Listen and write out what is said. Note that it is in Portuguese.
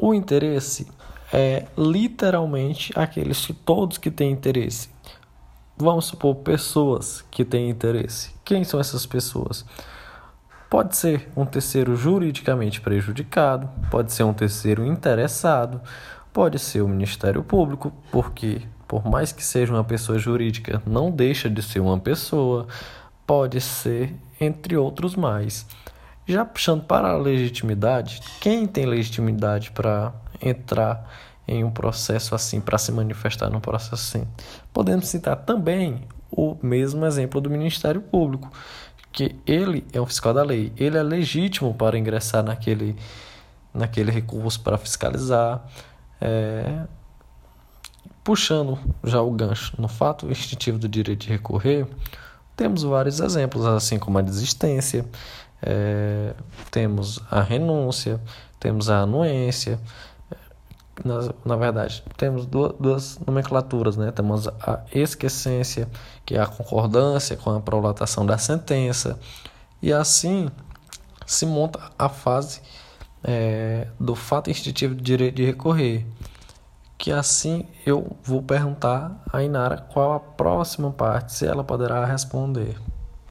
O interesse é literalmente aqueles que todos que têm interesse. Vamos supor pessoas que têm interesse. Quem são essas pessoas? Pode ser um terceiro juridicamente prejudicado, pode ser um terceiro interessado, pode ser o Ministério Público, porque por mais que seja uma pessoa jurídica, não deixa de ser uma pessoa, pode ser entre outros mais. Já puxando para a legitimidade, quem tem legitimidade para entrar em um processo assim, para se manifestar num processo assim? Podemos citar também o mesmo exemplo do Ministério Público que ele é um fiscal da lei, ele é legítimo para ingressar naquele, naquele recurso para fiscalizar. É, puxando já o gancho no fato instintivo do direito de recorrer, temos vários exemplos, assim como a desistência, é, temos a renúncia, temos a anuência, na, na verdade, temos duas, duas, nomenclaturas, né? Temos a esquecência, que é a concordância com a prolatação da sentença, e assim se monta a fase é, do fato instintivo de direito de recorrer. Que assim eu vou perguntar a Inara qual a próxima parte, se ela poderá responder.